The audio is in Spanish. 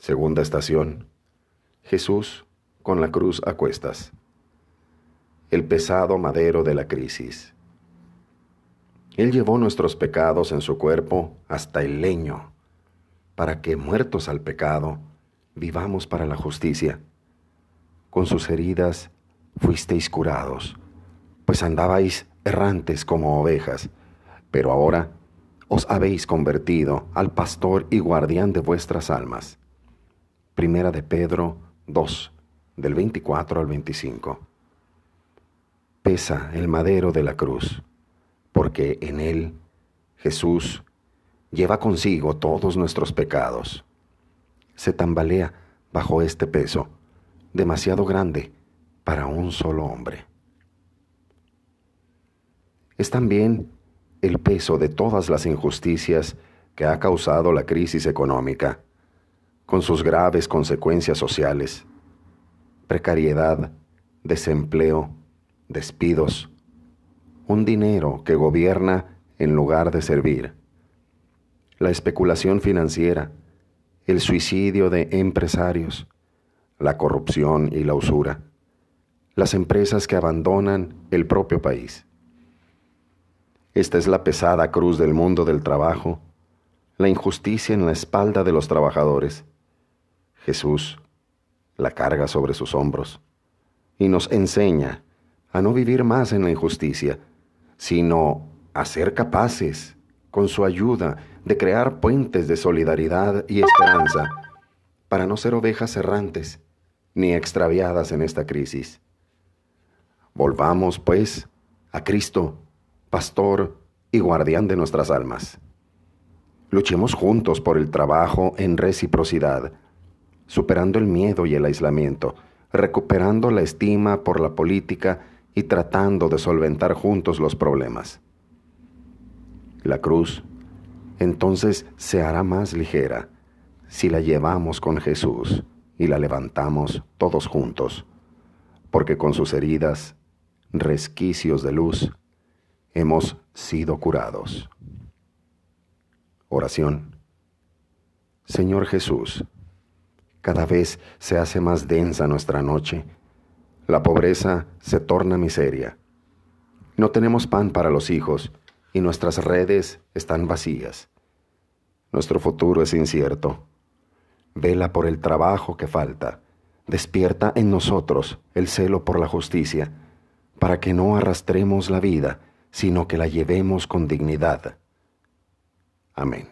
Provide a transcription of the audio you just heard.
Segunda estación. Jesús con la cruz a cuestas. El pesado madero de la crisis. Él llevó nuestros pecados en su cuerpo hasta el leño, para que, muertos al pecado, vivamos para la justicia. Con sus heridas fuisteis curados, pues andabais errantes como ovejas, pero ahora os habéis convertido al pastor y guardián de vuestras almas. Primera de Pedro 2, del 24 al 25. Pesa el madero de la cruz, porque en él Jesús lleva consigo todos nuestros pecados. Se tambalea bajo este peso, demasiado grande para un solo hombre. Es también el peso de todas las injusticias que ha causado la crisis económica, con sus graves consecuencias sociales, precariedad, desempleo, despidos, un dinero que gobierna en lugar de servir, la especulación financiera, el suicidio de empresarios, la corrupción y la usura, las empresas que abandonan el propio país. Esta es la pesada cruz del mundo del trabajo, la injusticia en la espalda de los trabajadores. Jesús la carga sobre sus hombros y nos enseña a no vivir más en la injusticia, sino a ser capaces, con su ayuda, de crear puentes de solidaridad y esperanza para no ser ovejas errantes ni extraviadas en esta crisis. Volvamos, pues, a Cristo, pastor y guardián de nuestras almas. Luchemos juntos por el trabajo en reciprocidad, superando el miedo y el aislamiento, recuperando la estima por la política y tratando de solventar juntos los problemas. La cruz entonces se hará más ligera si la llevamos con Jesús y la levantamos todos juntos, porque con sus heridas, resquicios de luz, hemos sido curados. Oración. Señor Jesús, cada vez se hace más densa nuestra noche. La pobreza se torna miseria. No tenemos pan para los hijos y nuestras redes están vacías. Nuestro futuro es incierto. Vela por el trabajo que falta. Despierta en nosotros el celo por la justicia, para que no arrastremos la vida sino que la llevemos con dignidad. Amén.